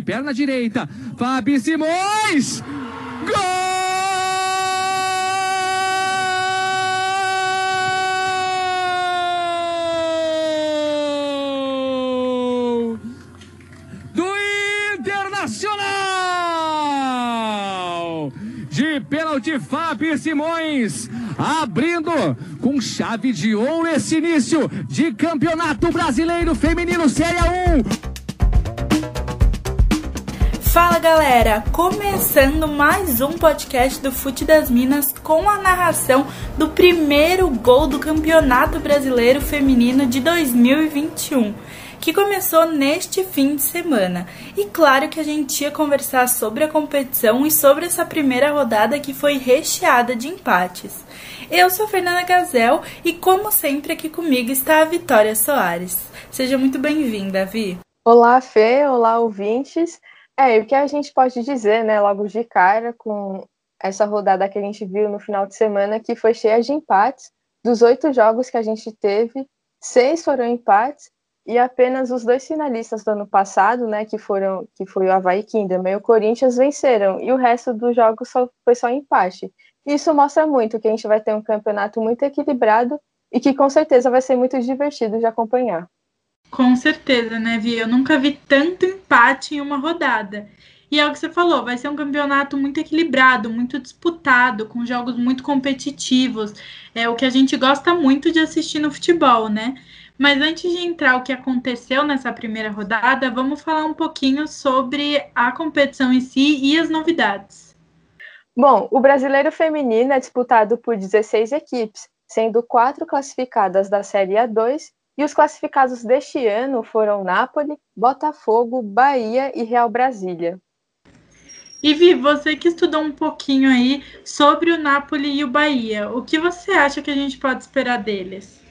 Perna direita, Fabi Simões! Gol! Do Internacional! De pênalti, Fabi Simões, abrindo com chave de ouro esse início de Campeonato Brasileiro Feminino Série 1. Fala galera, começando mais um podcast do Fute das Minas com a narração do primeiro gol do Campeonato Brasileiro Feminino de 2021, que começou neste fim de semana. E claro que a gente ia conversar sobre a competição e sobre essa primeira rodada que foi recheada de empates. Eu sou Fernanda Gazel e, como sempre, aqui comigo está a Vitória Soares. Seja muito bem-vinda, Vi. Olá, Fê, olá, ouvintes. É, o que a gente pode dizer, né, logo de cara, com essa rodada que a gente viu no final de semana, que foi cheia de empates. Dos oito jogos que a gente teve, seis foram empates e apenas os dois finalistas do ano passado, né, que foram que foi o Havaí Kingdom e o Corinthians venceram e o resto dos jogos só, foi só empate. Isso mostra muito que a gente vai ter um campeonato muito equilibrado e que com certeza vai ser muito divertido de acompanhar. Com certeza, né, Vi? Eu nunca vi tanto empate em uma rodada. E é o que você falou, vai ser um campeonato muito equilibrado, muito disputado, com jogos muito competitivos. É o que a gente gosta muito de assistir no futebol, né? Mas antes de entrar o que aconteceu nessa primeira rodada, vamos falar um pouquinho sobre a competição em si e as novidades. Bom, o brasileiro feminino é disputado por 16 equipes, sendo quatro classificadas da Série A2 e os classificados deste ano foram Nápoles, Botafogo, Bahia e Real Brasília. E Vi, você que estudou um pouquinho aí sobre o Napoli e o Bahia, o que você acha que a gente pode esperar deles?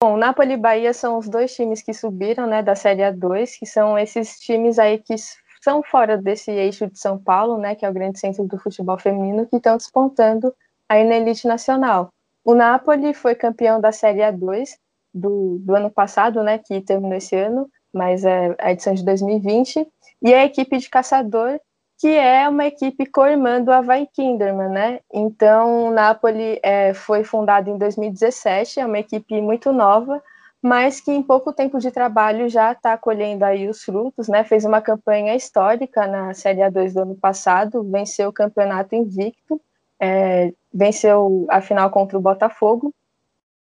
Bom, o Napoli e Bahia são os dois times que subiram, né, da Série A2, que são esses times aí que são fora desse eixo de São Paulo, né, que é o grande centro do futebol feminino, que estão despontando aí na elite nacional. O Napoli foi campeão da Série A2 do, do ano passado, né, que terminou esse ano, mas é a edição de 2020, e a equipe de Caçador, que é uma equipe co-irmã do Kinderman, né? Então, o Napoli é, foi fundado em 2017, é uma equipe muito nova, mas que em pouco tempo de trabalho já está colhendo aí os frutos, né? Fez uma campanha histórica na Série A2 do ano passado, venceu o campeonato invicto, é, venceu a final contra o Botafogo,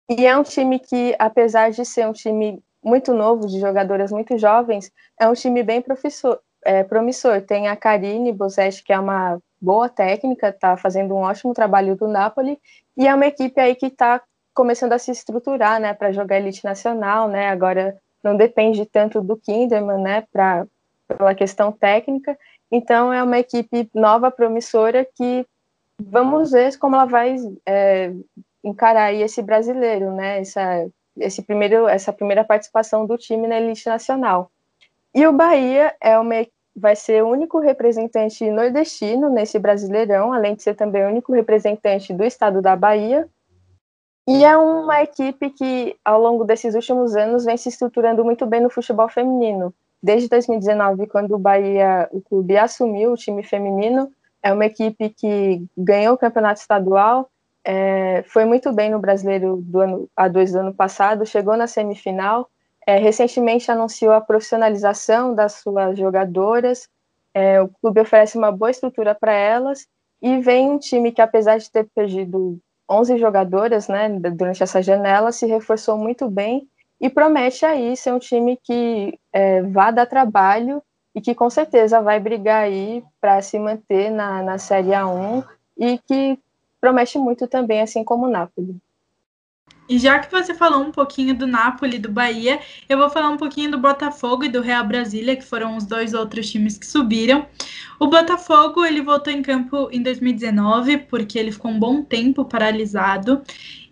e é um time que, apesar de ser um time muito novo, de jogadoras muito jovens, é um time bem professor, é, promissor. Tem a Karine Bosetti, que é uma boa técnica, está fazendo um ótimo trabalho do Napoli, e é uma equipe aí que está começando a se estruturar, né, para jogar elite nacional, né, agora não depende tanto do Kinderman, né, pra, pela questão técnica, então é uma equipe nova, promissora, que vamos ver como ela vai é, encarar esse brasileiro, né? Essa, esse primeiro, essa primeira participação do time na elite nacional. E o Bahia é uma, vai ser o único representante nordestino nesse Brasileirão, além de ser também o único representante do estado da Bahia. E é uma equipe que, ao longo desses últimos anos, vem se estruturando muito bem no futebol feminino. Desde 2019, quando o Bahia, o clube assumiu o time feminino, é uma equipe que ganhou o campeonato estadual, é, foi muito bem no Brasileiro do ano, a dois do ano passado, chegou na semifinal, é, recentemente anunciou a profissionalização das suas jogadoras, é, o clube oferece uma boa estrutura para elas, e vem um time que, apesar de ter perdido 11 jogadoras né, durante essa janela, se reforçou muito bem e promete aí ser um time que é, vá dar trabalho e que com certeza vai brigar aí para se manter na, na Série A1 e que promete muito também, assim como o Napoli. E já que você falou um pouquinho do Napoli e do Bahia, eu vou falar um pouquinho do Botafogo e do Real Brasília, que foram os dois outros times que subiram. O Botafogo, ele voltou em campo em 2019, porque ele ficou um bom tempo paralisado.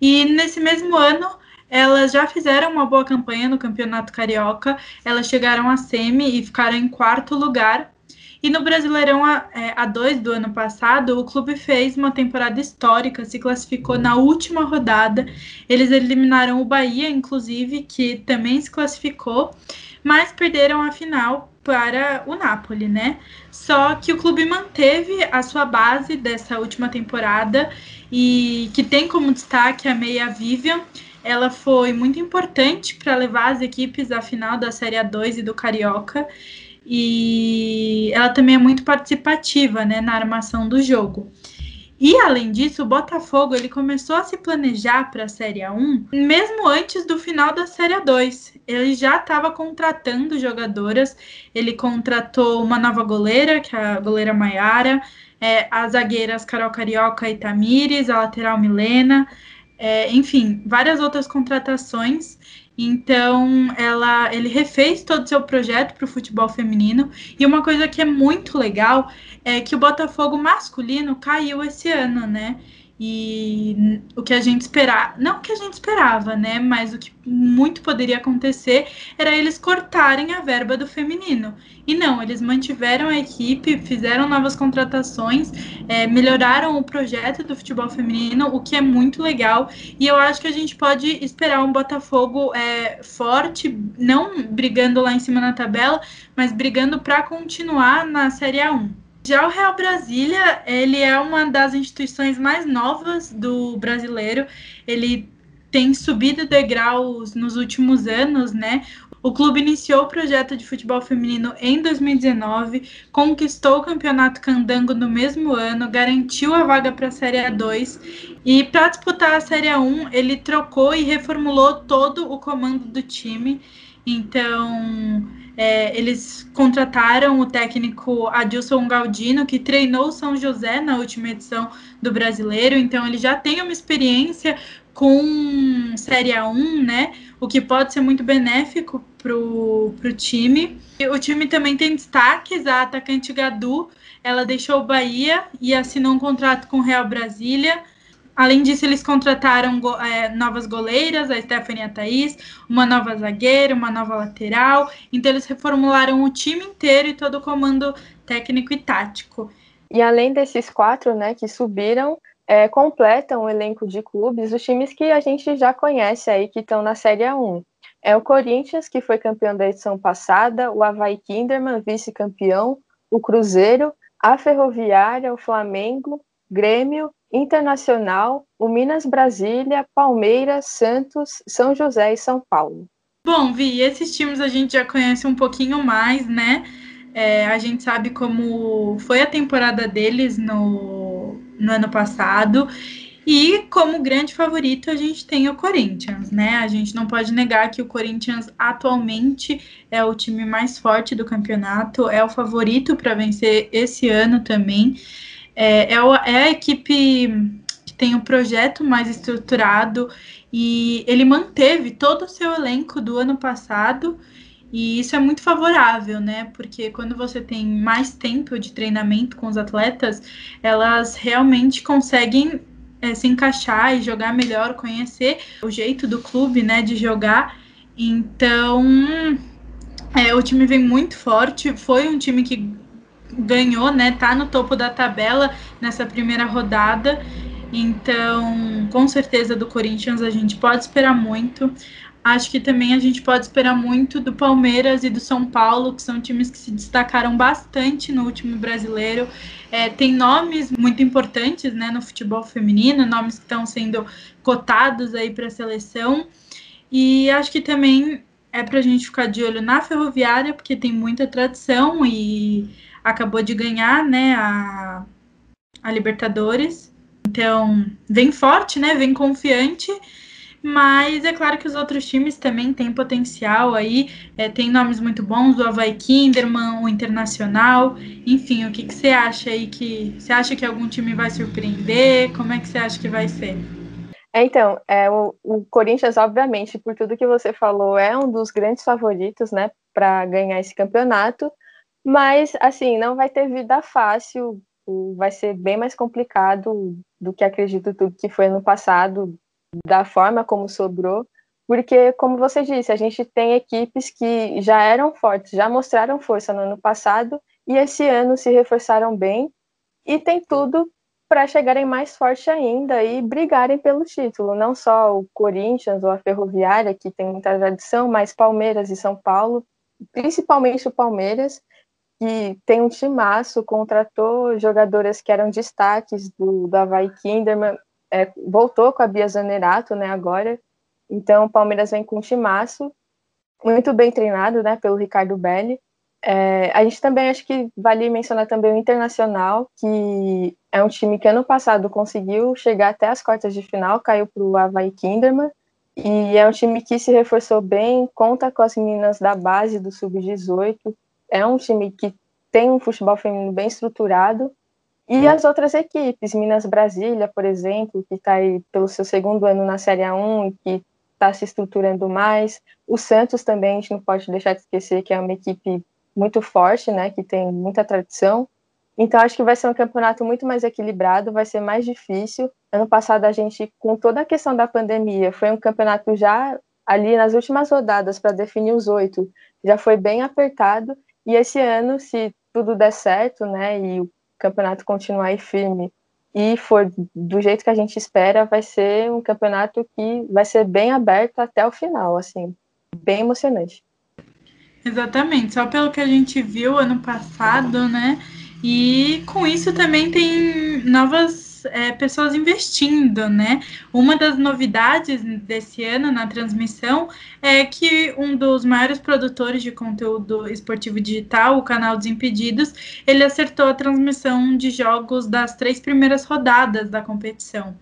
E nesse mesmo ano, elas já fizeram uma boa campanha no Campeonato Carioca. Elas chegaram à semi e ficaram em quarto lugar. E no Brasileirão A2 é, do ano passado, o clube fez uma temporada histórica, se classificou na última rodada. Eles eliminaram o Bahia, inclusive, que também se classificou, mas perderam a final para o Napoli, né? Só que o clube manteve a sua base dessa última temporada e que tem como destaque a meia Vivian. Ela foi muito importante para levar as equipes à final da Série A2 e do Carioca. E ela também é muito participativa né, na armação do jogo. E além disso, o Botafogo ele começou a se planejar para a Série A1 mesmo antes do final da Série A2. Ele já estava contratando jogadoras. Ele contratou uma nova goleira, que é a goleira Maiara, é, as zagueiras Carol Carioca e Tamires, a lateral Milena, é, enfim, várias outras contratações. Então, ela, ele refez todo o seu projeto para o futebol feminino. E uma coisa que é muito legal é que o Botafogo masculino caiu esse ano, né? E o que a gente esperava, não o que a gente esperava, né? Mas o que muito poderia acontecer era eles cortarem a verba do feminino. E não, eles mantiveram a equipe, fizeram novas contratações, é, melhoraram o projeto do futebol feminino, o que é muito legal. E eu acho que a gente pode esperar um Botafogo é, forte, não brigando lá em cima na tabela, mas brigando para continuar na Série A1. Já o Real Brasília, ele é uma das instituições mais novas do brasileiro. Ele tem subido degraus nos últimos anos, né? O clube iniciou o projeto de futebol feminino em 2019, conquistou o campeonato candango no mesmo ano, garantiu a vaga para a Série A2 e para disputar a Série A1 ele trocou e reformulou todo o comando do time. Então é, eles contrataram o técnico Adilson Galdino, que treinou o São José na última edição do Brasileiro, então ele já tem uma experiência com Série A1, né? O que pode ser muito benéfico para o time. E o time também tem destaques, a atacante Gadu, ela deixou o Bahia e assinou um contrato com o Real Brasília. Além disso, eles contrataram é, novas goleiras, a Stephanie e a Thaís, uma nova zagueira, uma nova lateral. Então, eles reformularam o time inteiro e todo o comando técnico e tático. E além desses quatro né, que subiram, é, completam o elenco de clubes os times que a gente já conhece aí, que estão na Série A1. É o Corinthians, que foi campeão da edição passada, o Havaí Kinderman, vice-campeão, o Cruzeiro, a Ferroviária, o Flamengo, Grêmio, Internacional, o Minas Brasília, Palmeiras, Santos, São José e São Paulo. Bom, Vi, esses times a gente já conhece um pouquinho mais, né? É, a gente sabe como foi a temporada deles no, no ano passado. E como grande favorito, a gente tem o Corinthians, né? A gente não pode negar que o Corinthians atualmente é o time mais forte do campeonato, é o favorito para vencer esse ano também. É, é, é a equipe que tem um projeto mais estruturado e ele manteve todo o seu elenco do ano passado. E isso é muito favorável, né? Porque quando você tem mais tempo de treinamento com os atletas, elas realmente conseguem é, se encaixar e jogar melhor, conhecer o jeito do clube, né, de jogar. Então, é, o time vem muito forte. Foi um time que ganhou, né? Tá no topo da tabela nessa primeira rodada. Então, com certeza do Corinthians a gente pode esperar muito. Acho que também a gente pode esperar muito do Palmeiras e do São Paulo, que são times que se destacaram bastante no último brasileiro. É, tem nomes muito importantes né, no futebol feminino, nomes que estão sendo cotados aí para a seleção. E acho que também é para a gente ficar de olho na Ferroviária, porque tem muita tradição e acabou de ganhar, né, a, a Libertadores. Então, vem forte, né, vem confiante. Mas é claro que os outros times também têm potencial aí, é, tem nomes muito bons, o Havaí Kinderman, o Internacional, enfim, o que, que você acha aí que. Você acha que algum time vai surpreender? Como é que você acha que vai ser? É, então, é, o, o, Corinthians, obviamente, por tudo que você falou, é um dos grandes favoritos, né, para ganhar esse campeonato. Mas, assim, não vai ter vida fácil, vai ser bem mais complicado do que acredito tudo que foi no passado, da forma como sobrou, porque, como você disse, a gente tem equipes que já eram fortes, já mostraram força no ano passado e esse ano se reforçaram bem e tem tudo para chegarem mais forte ainda e brigarem pelo título. Não só o Corinthians ou a Ferroviária, que tem muita tradição, mas Palmeiras e São Paulo principalmente o Palmeiras, que tem um timaço, contratou jogadoras que eram destaques do, do Havaí Kinderman, é, voltou com a Bia Zanerato, né, agora. Então, o Palmeiras vem com um timaço, muito bem treinado, né, pelo Ricardo Belli. É, a gente também acho que vale mencionar também o Internacional, que é um time que ano passado conseguiu chegar até as quartas de final, caiu para o Havaí Kinderman, e é um time que se reforçou bem, conta com as meninas da base do Sub-18, é um time que tem um futebol feminino bem estruturado, e as outras equipes, Minas Brasília, por exemplo, que está aí pelo seu segundo ano na Série A1 e que está se estruturando mais. O Santos também, a gente não pode deixar de esquecer que é uma equipe muito forte, né, que tem muita tradição. Então, acho que vai ser um campeonato muito mais equilibrado, vai ser mais difícil. Ano passado, a gente, com toda a questão da pandemia, foi um campeonato já ali nas últimas rodadas para definir os oito, já foi bem apertado. E esse ano, se tudo der certo, né, e o campeonato continuar aí firme e for do jeito que a gente espera, vai ser um campeonato que vai ser bem aberto até o final, assim, bem emocionante. Exatamente, só pelo que a gente viu ano passado, né? E com isso também tem novas é, pessoas investindo, né? Uma das novidades desse ano na transmissão é que um dos maiores produtores de conteúdo esportivo digital, o canal Desimpedidos, ele acertou a transmissão de jogos das três primeiras rodadas da competição.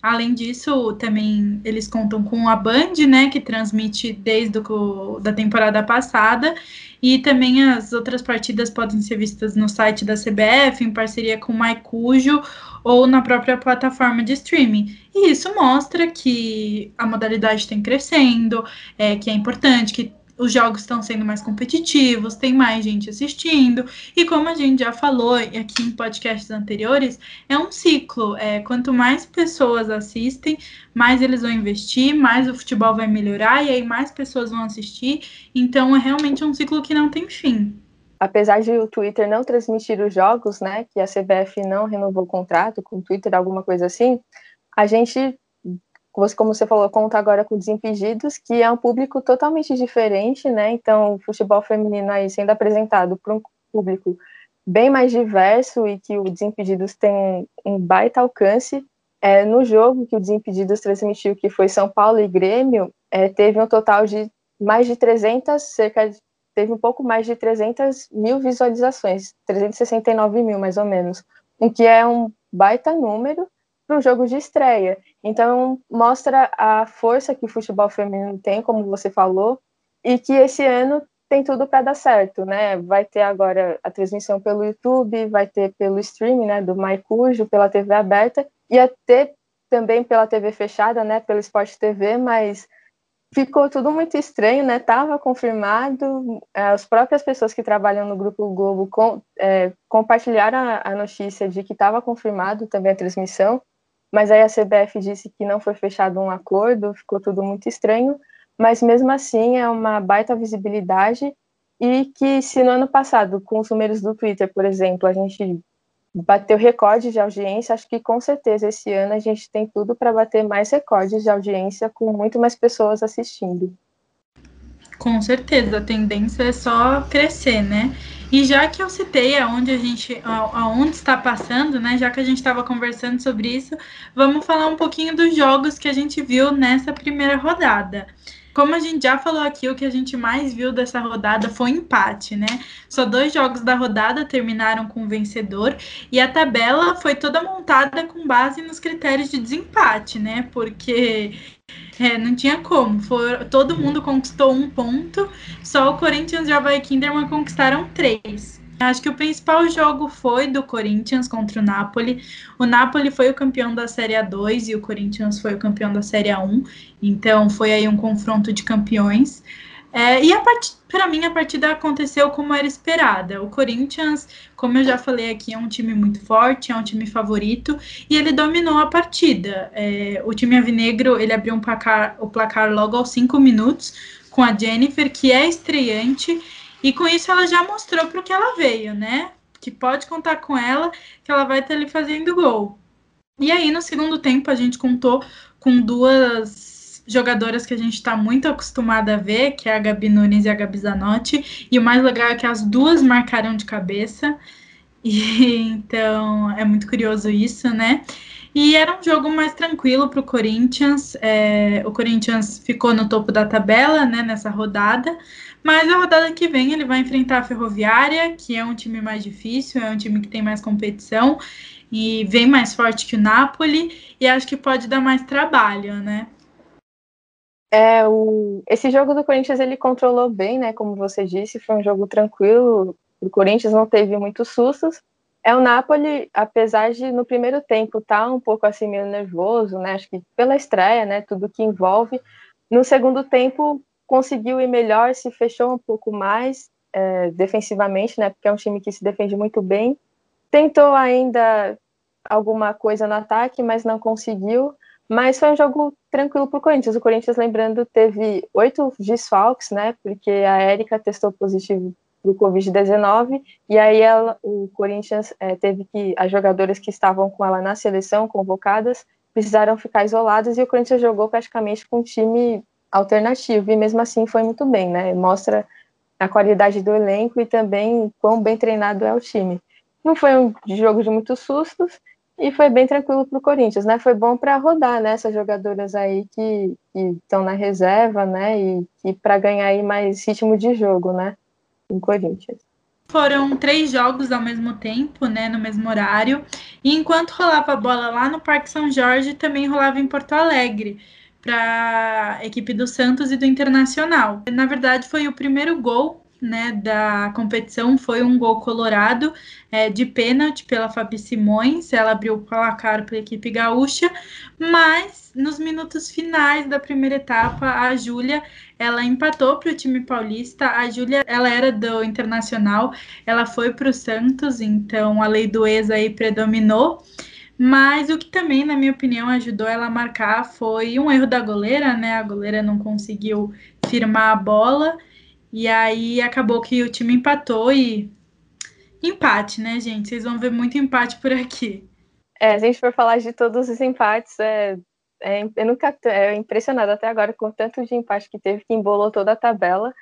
Além disso, também eles contam com a Band, né, que transmite desde o, da temporada passada, e também as outras partidas podem ser vistas no site da CBF, em parceria com o Maicujo, ou na própria plataforma de streaming. E isso mostra que a modalidade está crescendo, é, que é importante, que os jogos estão sendo mais competitivos, tem mais gente assistindo, e como a gente já falou aqui em podcasts anteriores, é um ciclo. É, quanto mais pessoas assistem, mais eles vão investir, mais o futebol vai melhorar, e aí mais pessoas vão assistir. Então é realmente um ciclo que não tem fim. Apesar de o Twitter não transmitir os jogos, né, que a CBF não renovou o contrato com o Twitter, alguma coisa assim, a gente como você falou, conta agora com Desimpedidos, que é um público totalmente diferente, né? Então, o futebol feminino aí sendo apresentado para um público bem mais diverso e que o Desimpedidos tem um baita alcance. É, no jogo que o Desimpedidos transmitiu, que foi São Paulo e Grêmio, é, teve um total de mais de 300, cerca de, teve um pouco mais de 300 mil visualizações, 369 mil mais ou menos, o que é um baita número para um jogo de estreia. Então, mostra a força que o futebol feminino tem, como você falou, e que esse ano tem tudo para dar certo, né? Vai ter agora a transmissão pelo YouTube, vai ter pelo streaming, né, do Maicujo, pela TV aberta, ia ter também pela TV fechada, né, pelo Sport TV, mas ficou tudo muito estranho, né? Tava confirmado, as próprias pessoas que trabalham no Grupo Globo com, é, compartilharam a, a notícia de que estava confirmado também a transmissão, mas aí a CBF disse que não foi fechado um acordo, ficou tudo muito estranho, mas mesmo assim é uma baita visibilidade e que se no ano passado, com os números do Twitter, por exemplo, a gente bateu recorde de audiência, acho que com certeza esse ano a gente tem tudo para bater mais recordes de audiência com muito mais pessoas assistindo. Com certeza, a tendência é só crescer, né? E já que eu citei aonde a gente, aonde está passando, né? Já que a gente estava conversando sobre isso, vamos falar um pouquinho dos jogos que a gente viu nessa primeira rodada. Como a gente já falou aqui, o que a gente mais viu dessa rodada foi empate, né? Só dois jogos da rodada terminaram com vencedor e a tabela foi toda montada com base nos critérios de desempate, né? Porque é, não tinha como. For, todo mundo conquistou um ponto, só o Corinthians e o Havaí Kinderman conquistaram três. Acho que o principal jogo foi do Corinthians contra o Napoli. O Napoli foi o campeão da Série A2 e o Corinthians foi o campeão da Série A1. Então foi aí um confronto de campeões. É, e para mim a partida aconteceu como era esperada. O Corinthians, como eu já falei aqui, é um time muito forte, é um time favorito e ele dominou a partida. É, o time avinegro ele abriu um placar, o placar logo aos cinco minutos com a Jennifer, que é estreante e com isso ela já mostrou para o que ela veio, né? Que pode contar com ela, que ela vai estar ali fazendo gol. E aí, no segundo tempo, a gente contou com duas jogadoras que a gente está muito acostumada a ver, que é a Gabi Nunes e a Gabi Zanotti, e o mais legal é que as duas marcaram de cabeça, e então é muito curioso isso, né? E era um jogo mais tranquilo para o Corinthians. É, o Corinthians ficou no topo da tabela né, nessa rodada, mas a rodada que vem ele vai enfrentar a Ferroviária, que é um time mais difícil, é um time que tem mais competição e vem mais forte que o Napoli, e acho que pode dar mais trabalho, né? É, o... Esse jogo do Corinthians ele controlou bem, né? Como você disse, foi um jogo tranquilo. O Corinthians não teve muitos sustos. É o Napoli, apesar de no primeiro tempo estar tá um pouco assim meio nervoso, né? Acho que pela estreia, né? Tudo que envolve. No segundo tempo conseguiu ir melhor, se fechou um pouco mais é, defensivamente, né? Porque é um time que se defende muito bem. Tentou ainda alguma coisa no ataque, mas não conseguiu. Mas foi um jogo tranquilo para o Corinthians. O Corinthians, lembrando, teve oito desfalques, né? Porque a Érica testou positivo para o Covid-19 e aí ela, o Corinthians é, teve que as jogadoras que estavam com ela na seleção convocadas precisaram ficar isoladas e o Corinthians jogou praticamente com um time alternativo e mesmo assim foi muito bem, né? Mostra a qualidade do elenco e também quão bem treinado é o time. Não foi um jogo de muitos sustos e foi bem tranquilo para o Corinthians, né? Foi bom para rodar, né? Essas jogadoras aí que estão na reserva, né? E, e para ganhar aí mais ritmo de jogo, né? Em Corinthians. Foram três jogos ao mesmo tempo, né? No mesmo horário. E enquanto rolava a bola lá no Parque São Jorge, também rolava em Porto Alegre para a equipe do Santos e do Internacional. Na verdade, foi o primeiro gol né, da competição foi um gol colorado é, de pênalti pela Fabi Simões. Ela abriu o placar para a equipe gaúcha, mas nos minutos finais da primeira etapa, a Júlia ela empatou para o time paulista. A Júlia ela era do Internacional, ela foi para o Santos, então a lei do ex aí predominou. Mas o que também, na minha opinião, ajudou ela a marcar foi um erro da goleira, né? A goleira não conseguiu firmar a bola e aí acabou que o time empatou e. Empate, né, gente? Vocês vão ver muito empate por aqui. É, a gente for falar de todos os empates, é, é, eu nunca é impressionado até agora com o tanto de empate que teve, que embolou toda a tabela.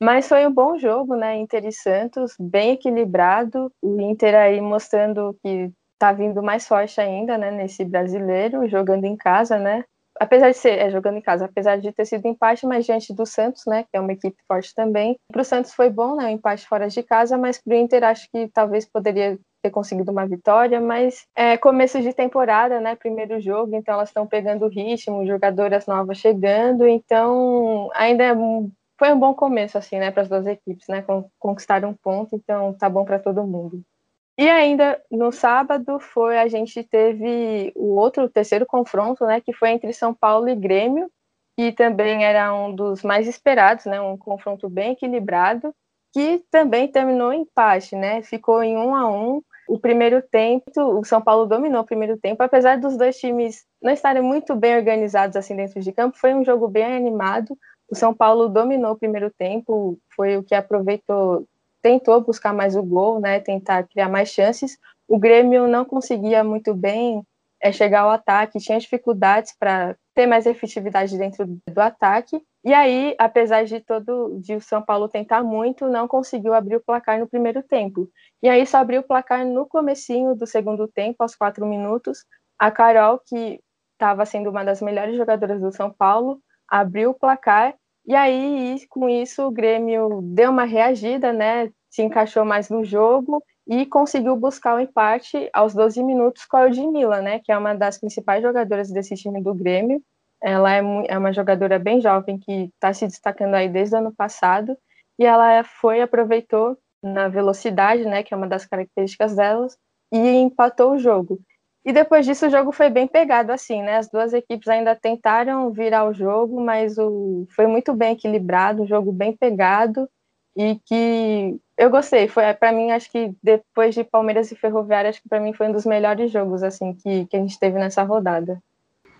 Mas foi um bom jogo, né? Inter e Santos, bem equilibrado. O Inter aí mostrando que tá vindo mais forte ainda, né? Nesse brasileiro, jogando em casa, né? Apesar de ser é, jogando em casa, apesar de ter sido empate, mas diante do Santos, né, que é uma equipe forte também. Para o Santos foi bom, né, o empate fora de casa, mas para o Inter acho que talvez poderia ter conseguido uma vitória, mas é começo de temporada, né, primeiro jogo, então elas estão pegando ritmo, jogadoras novas chegando, então ainda é foi um bom começo assim, né, para as duas equipes, né, conquistaram um ponto, então tá bom para todo mundo. E ainda no sábado foi a gente teve o outro o terceiro confronto, né, que foi entre São Paulo e Grêmio, que também era um dos mais esperados, né, um confronto bem equilibrado, que também terminou em empate, né, ficou em um a um. O primeiro tempo, o São Paulo dominou o primeiro tempo, apesar dos dois times não estarem muito bem organizados assim dentro de campo, foi um jogo bem animado. O São Paulo dominou o primeiro tempo, foi o que aproveitou tentou buscar mais o gol, né, tentar criar mais chances. O Grêmio não conseguia muito bem é, chegar ao ataque, tinha dificuldades para ter mais efetividade dentro do ataque. E aí, apesar de todo de o São Paulo tentar muito, não conseguiu abrir o placar no primeiro tempo. E aí só abriu o placar no comecinho do segundo tempo, aos quatro minutos. A Carol, que estava sendo uma das melhores jogadoras do São Paulo, abriu o placar e aí, com isso, o Grêmio deu uma reagida, né? Se encaixou mais no jogo e conseguiu buscar o empate aos 12 minutos com a Ludmilla, né? Que é uma das principais jogadoras desse time do Grêmio. Ela é, é uma jogadora bem jovem que está se destacando aí desde o ano passado e ela foi aproveitou na velocidade, né? Que é uma das características delas e empatou o jogo. E depois disso o jogo foi bem pegado assim, né? As duas equipes ainda tentaram virar o jogo, mas o foi muito bem equilibrado, um jogo bem pegado e que eu gostei. Foi para mim acho que depois de Palmeiras e Ferroviária, acho que para mim foi um dos melhores jogos assim que, que a gente teve nessa rodada.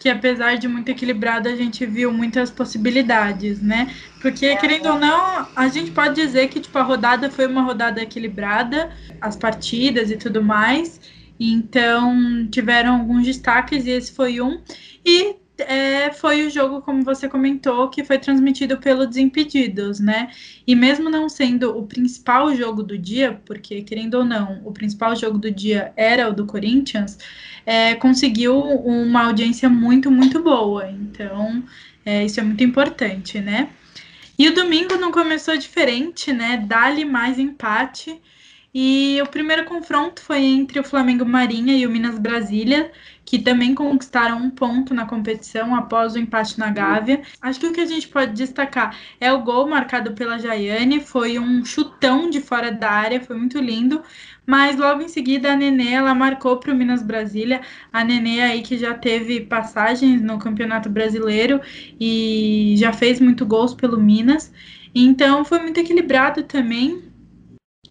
Que apesar de muito equilibrado, a gente viu muitas possibilidades, né? Porque, é, querendo é. ou não, a gente pode dizer que tipo, a rodada foi uma rodada equilibrada, as partidas e tudo mais. Então, tiveram alguns destaques e esse foi um. E é, foi o jogo, como você comentou, que foi transmitido pelo Desimpedidos, né? E mesmo não sendo o principal jogo do dia, porque, querendo ou não, o principal jogo do dia era o do Corinthians, é, conseguiu uma audiência muito, muito boa. Então, é, isso é muito importante, né? E o domingo não começou diferente, né? Dá-lhe mais empate. E o primeiro confronto foi entre o Flamengo Marinha e o Minas Brasília, que também conquistaram um ponto na competição após o empate na Gávea. Acho que o que a gente pode destacar é o gol marcado pela Jaiane, foi um chutão de fora da área, foi muito lindo. Mas logo em seguida a Nenê ela marcou para o Minas Brasília. A Nenê aí que já teve passagens no Campeonato Brasileiro e já fez muito gols pelo Minas. Então foi muito equilibrado também.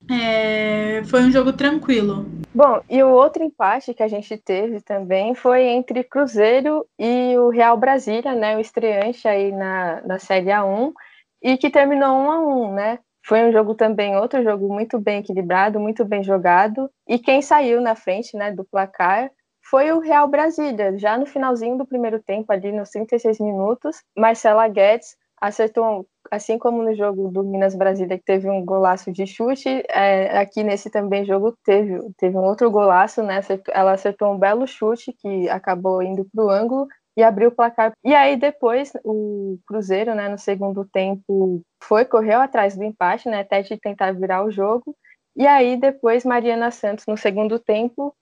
É, foi um jogo tranquilo. Bom, e o outro empate que a gente teve também foi entre Cruzeiro e o Real Brasília, né? O estreante aí na, na Série A1, e que terminou 1 a 1 né? Foi um jogo também, outro jogo muito bem equilibrado, muito bem jogado. E quem saiu na frente né, do placar foi o Real Brasília. Já no finalzinho do primeiro tempo, ali nos 36 minutos, Marcela Guedes acertou assim como no jogo do Minas Brasília, que teve um golaço de chute, é, aqui nesse também jogo teve, teve um outro golaço, né? Ela acertou um belo chute que acabou indo para o ângulo e abriu o placar. E aí depois o Cruzeiro, né, no segundo tempo, foi, correu atrás do empate, né, até de tentar virar o jogo. E aí depois Mariana Santos, no segundo tempo,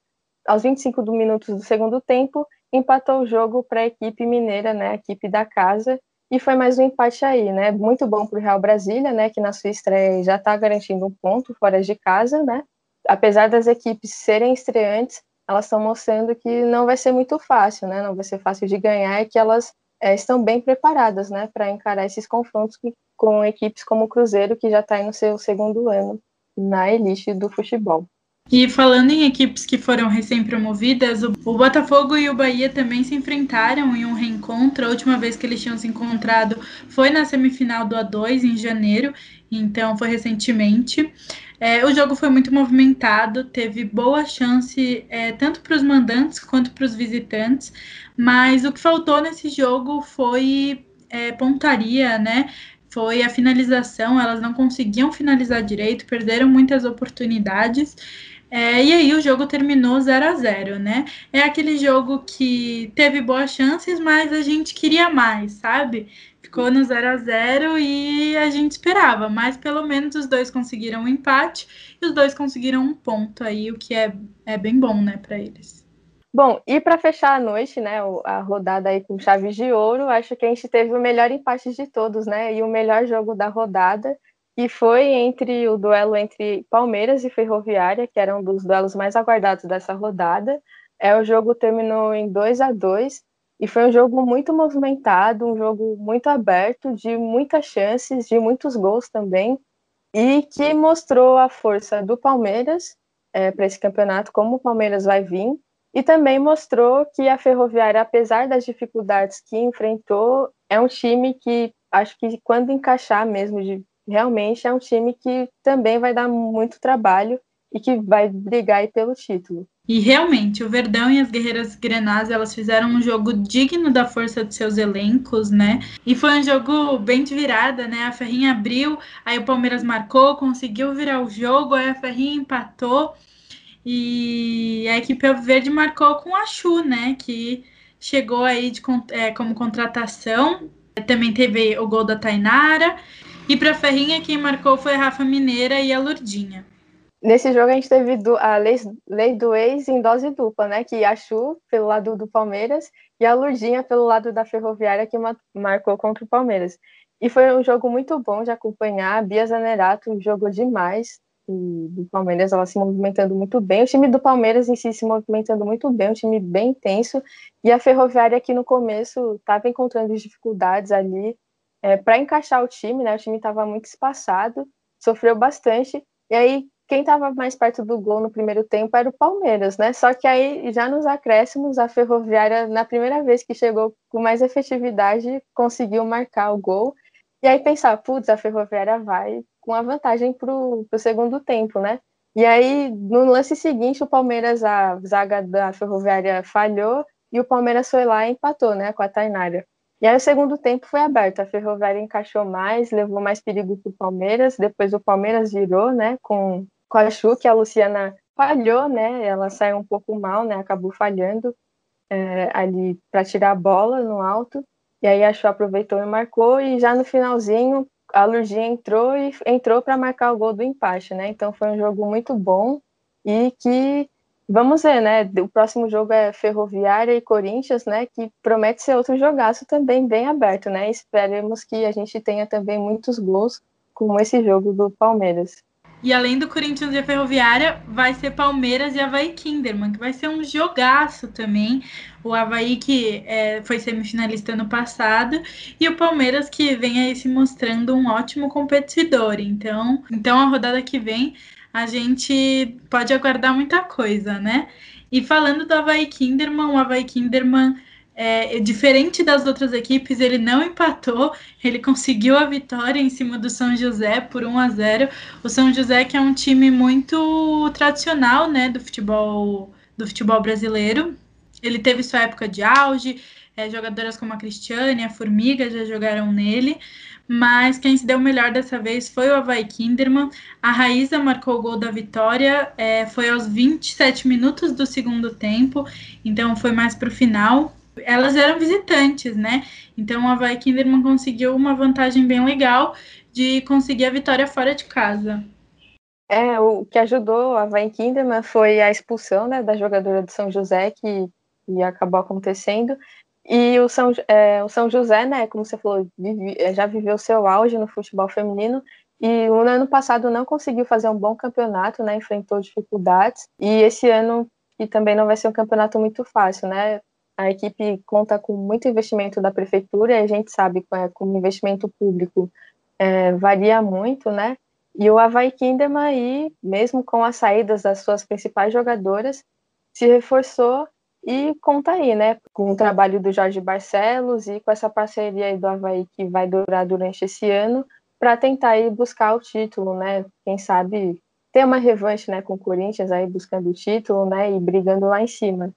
aos 25 minutos do segundo tempo, empatou o jogo para a equipe mineira, né, a equipe da casa, e foi mais um empate aí, né? Muito bom para o Real Brasília, né? Que na sua estreia já está garantindo um ponto fora de casa, né? Apesar das equipes serem estreantes, elas estão mostrando que não vai ser muito fácil, né? Não vai ser fácil de ganhar e que elas é, estão bem preparadas, né? Para encarar esses confrontos com, equipes como o Cruzeiro, que já está aí no seu segundo ano na elite do futebol. E falando em equipes que foram recém-promovidas, o, Botafogo e o Bahia também se enfrentaram em um reencontro. A última vez que eles tinham se encontrado foi na semifinal do A2, em janeiro, então foi recentemente. É, o jogo foi muito movimentado, teve boa chance é, tanto para os mandantes quanto para os visitantes, mas o que faltou nesse jogo foi é, pontaria, né? Foi a finalização, elas não conseguiam finalizar direito, perderam muitas oportunidades. É, e aí o jogo terminou 0 a 0 né? É aquele jogo que teve boas chances, mas a gente queria mais, sabe? Ficou no 0 a 0 e a gente esperava, mas pelo menos os dois conseguiram um empate e os dois conseguiram um ponto aí, o que é, é bem bom, né, para eles. Bom, e para fechar a noite, né, a rodada aí com chaves de ouro, acho que a gente teve o melhor empate de todos, né, e o melhor jogo da rodada, que foi entre o duelo entre Palmeiras e Ferroviária, que era um dos duelos mais aguardados dessa rodada. É, o jogo terminou em 2 a 2 e foi um jogo muito movimentado, um jogo muito aberto, de muitas chances, de muitos gols também, e que mostrou a força do Palmeiras é, para esse campeonato, como o Palmeiras vai vir, e também mostrou que a Ferroviária, apesar das dificuldades que enfrentou, é um time que acho que quando encaixar mesmo de realmente é um time que também vai dar muito trabalho e que vai brigar pelo título. E realmente, o Verdão e as Guerreiras Grenás, elas fizeram um jogo digno da força de seus elencos, né? E foi um jogo bem de virada, né? A Ferrinha abriu, aí o Palmeiras marcou, conseguiu virar o jogo, aí a Ferrinha empatou. E a equipe verde marcou com a Chu, né? Que chegou aí de, é, como contratação. Também teve o gol da Tainara. E para Ferrinha, quem marcou foi a Rafa Mineira e a Lurdinha. Nesse jogo a gente teve a lei, do ex em dose dupla, né? Que a Chu pelo lado do Palmeiras e a Lurdinha pelo lado da Ferroviária que marcou contra o Palmeiras. E foi um jogo muito bom de acompanhar. A Bia Zanerato jogou demais do Palmeiras, ela se movimentando muito bem. O time do Palmeiras em si se movimentando muito bem, um time bem intenso. E a Ferroviária aqui no começo estava encontrando dificuldades ali é, para encaixar o time, né? O time estava muito espaçado, sofreu bastante. E aí, quem estava mais perto do gol no primeiro tempo era o Palmeiras, né? Só que aí, já nos acréscimos, a Ferroviária, na primeira vez que chegou com mais efetividade, conseguiu marcar o gol. E aí pensar, putz, a Ferroviária vai com a vantagem para o segundo tempo, né? E aí, no lance seguinte, o Palmeiras, a zaga da Ferroviária falhou, e o Palmeiras foi lá e empatou, né, com a Tainara. E aí o segundo tempo foi aberto, a Ferroviária encaixou mais, levou mais perigo para o Palmeiras, depois o Palmeiras virou, né, com, com a Chu, que a Luciana falhou, né, ela saiu um pouco mal, né, acabou falhando é, ali para tirar a bola no alto, e aí a Chu aproveitou e marcou, e já no finalzinho a Lurgia entrou e entrou para marcar o gol do empate, né, então foi um jogo muito bom, e que Vamos ver, né? O próximo jogo é Ferroviária e Corinthians, né? Que promete ser outro jogaço também bem aberto, né? Esperemos que a gente tenha também muitos gols, como esse jogo do Palmeiras. E além do Corinthians e a Ferroviária, vai ser Palmeiras e Havaí Kinderman, que vai ser um jogaço também. O Havaí que é, foi semifinalista ano passado e o Palmeiras que vem aí se mostrando um ótimo competidor. Então, então a rodada que vem a gente pode aguardar muita coisa, né? E falando do Havaí Kinderman, o Havaí Kinderman, é, diferente das outras equipes, ele não empatou, ele conseguiu a vitória em cima do São José por 1 a 0. O São José que é um time muito tradicional, né, do futebol do futebol brasileiro. Ele teve sua época de auge, é, jogadoras como a Cristiane, a Formiga já jogaram nele, mas quem se deu melhor dessa vez foi o Havaí Kinderman. A Raíza marcou o gol da vitória, é, foi aos 27 minutos do segundo tempo, então foi mais para o final. Elas eram visitantes, né? Então o Havaí Kinderman conseguiu uma vantagem bem legal de conseguir a vitória fora de casa. É, o que ajudou a Havaí Kinderman foi a expulsão né, da jogadora do São José, que, que acabou acontecendo. E o São, é, o São José, né, como você falou, vive, é, já viveu seu auge no futebol feminino e no ano passado não conseguiu fazer um bom campeonato, né, enfrentou dificuldades. E esse ano e também não vai ser um campeonato muito fácil, né? A equipe conta com muito investimento da prefeitura e a gente sabe é, como investimento público é, varia muito, né? E o Havaí Kinderman aí, mesmo com as saídas das suas principais jogadoras, se reforçou e conta aí, né, com o trabalho do Jorge Barcelos e com essa parceria aí do Havaí que vai durar durante esse ano, para tentar aí buscar o título, né? Quem sabe ter uma revanche, né, com o Corinthians aí buscando o título, né, e brigando lá em cima.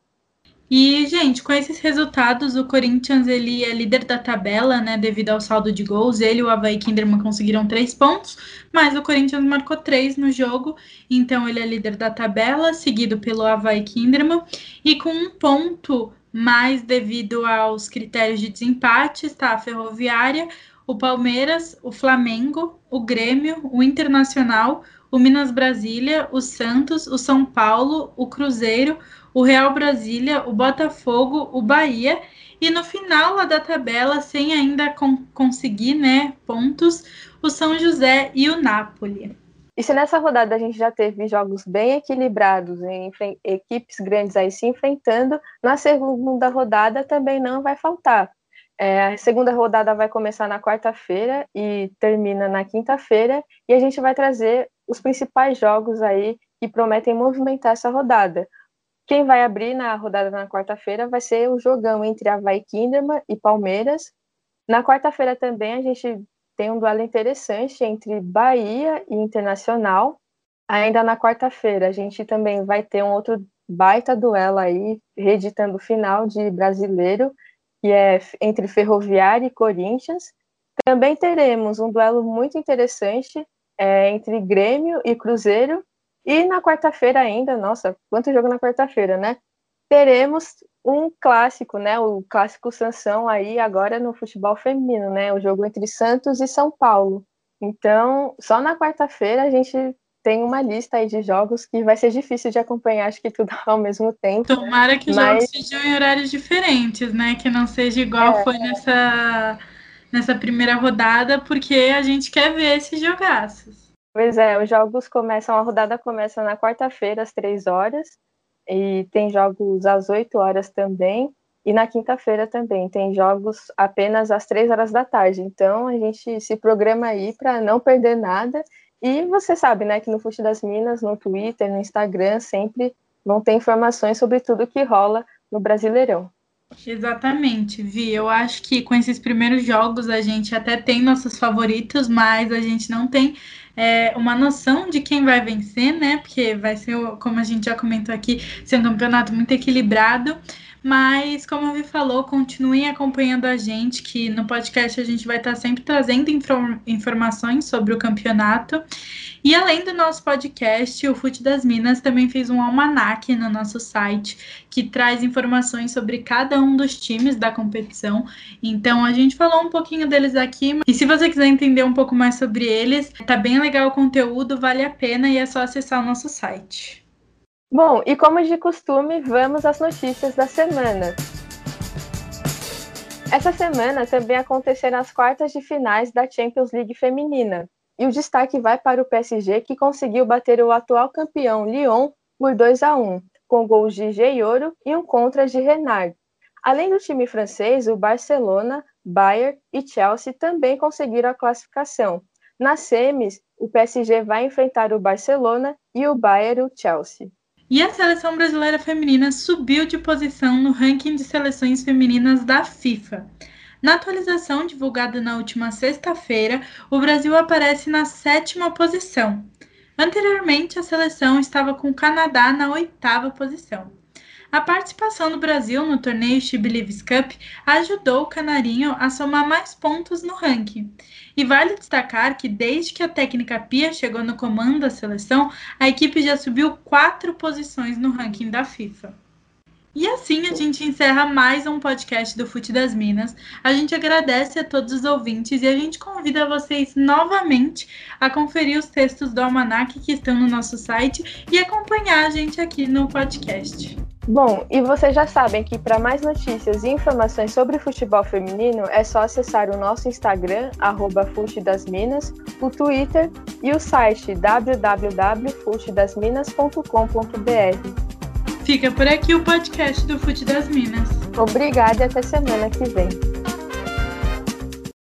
E, gente, com esses resultados, o Corinthians ele é líder da tabela, né? Devido ao saldo de gols. Ele e o Havaí Kinderman conseguiram três pontos, mas o Corinthians marcou três no jogo, então ele é líder da tabela, seguido pelo Havaí Kinderman, e com um ponto mais devido aos critérios de desempate, está a Ferroviária, o Palmeiras, o Flamengo, o Grêmio, o Internacional, o Minas Brasília, o Santos, o São Paulo, o Cruzeiro, o Real Brasília, o Botafogo, o Bahia e no final lá da tabela, sem ainda conseguir né, pontos, o São José e o Napoli. E se nessa rodada a gente já teve jogos bem equilibrados, em equipes grandes aí se enfrentando, na segunda rodada também não vai faltar. É, a segunda rodada vai começar na quarta-feira e termina na quinta-feira, e a gente vai trazer os principais jogos aí que prometem movimentar essa rodada. Quem vai abrir na rodada na quarta-feira vai ser o jogão entre Havaí Kinderman e Palmeiras. Na quarta-feira também a gente tem um duelo interessante entre Bahia e Internacional. Ainda na quarta-feira a gente também vai ter um outro baita duelo aí, reeditando o final de brasileiro, que é entre Ferroviária e Corinthians. Também teremos um duelo muito interessante é, entre Grêmio e Cruzeiro, e na quarta-feira ainda, nossa, quanto jogo na quarta-feira, né? Teremos um clássico, né? O clássico Sansão aí agora no futebol feminino, né? O jogo entre Santos e São Paulo. Então, só na quarta-feira a gente tem uma lista aí de jogos que vai ser difícil de acompanhar, acho que tudo ao mesmo tempo. Tomara que mas... jogos sejam em horários diferentes, né? Que não seja igual é... foi nessa, nessa primeira rodada, porque a gente quer ver esses jogaços. Pois é, os jogos começam, a rodada começa na quarta-feira, às três horas, e tem jogos às 8 horas também, e na quinta-feira também tem jogos apenas às três horas da tarde. Então a gente se programa aí para não perder nada. E você sabe, né, que no Fute das Minas, no Twitter, no Instagram, sempre vão ter informações sobre tudo que rola no Brasileirão. Exatamente, Vi. Eu acho que com esses primeiros jogos a gente até tem nossos favoritos, mas a gente não tem é, uma noção de quem vai vencer, né? Porque vai ser, como a gente já comentou aqui, ser um campeonato muito equilibrado. Mas, como a Vi falou, continuem acompanhando a gente, que no podcast a gente vai estar sempre trazendo inform informações sobre o campeonato. E além do nosso podcast, o Fute das Minas também fez um almanac no nosso site que traz informações sobre cada um dos times da competição. Então a gente falou um pouquinho deles aqui. E se você quiser entender um pouco mais sobre eles, tá bem legal o conteúdo, vale a pena e é só acessar o nosso site. Bom, e como de costume, vamos às notícias da semana. Essa semana também aconteceram as quartas de finais da Champions League feminina. E o destaque vai para o PSG, que conseguiu bater o atual campeão Lyon por 2 a 1, com gols de Geioro e um contra de Renard. Além do time francês, o Barcelona, Bayern e Chelsea também conseguiram a classificação. Nas semis, o PSG vai enfrentar o Barcelona e o Bayern o Chelsea. E a seleção brasileira feminina subiu de posição no ranking de seleções femininas da FIFA. Na atualização divulgada na última sexta-feira, o Brasil aparece na sétima posição. Anteriormente, a seleção estava com o Canadá na oitava posição. A participação do Brasil no torneio She Cup ajudou o Canarinho a somar mais pontos no ranking. E vale destacar que desde que a técnica Pia chegou no comando da seleção, a equipe já subiu quatro posições no ranking da FIFA. E assim a gente encerra mais um podcast do Fute das Minas. A gente agradece a todos os ouvintes e a gente convida vocês novamente a conferir os textos do Almanac que estão no nosso site e acompanhar a gente aqui no podcast. Bom, e vocês já sabem que para mais notícias e informações sobre futebol feminino é só acessar o nosso Instagram, arroba Minas, o Twitter e o site www.futedasminas.com.br. Fica por aqui o podcast do Fute das Minas. Obrigada e até semana que vem.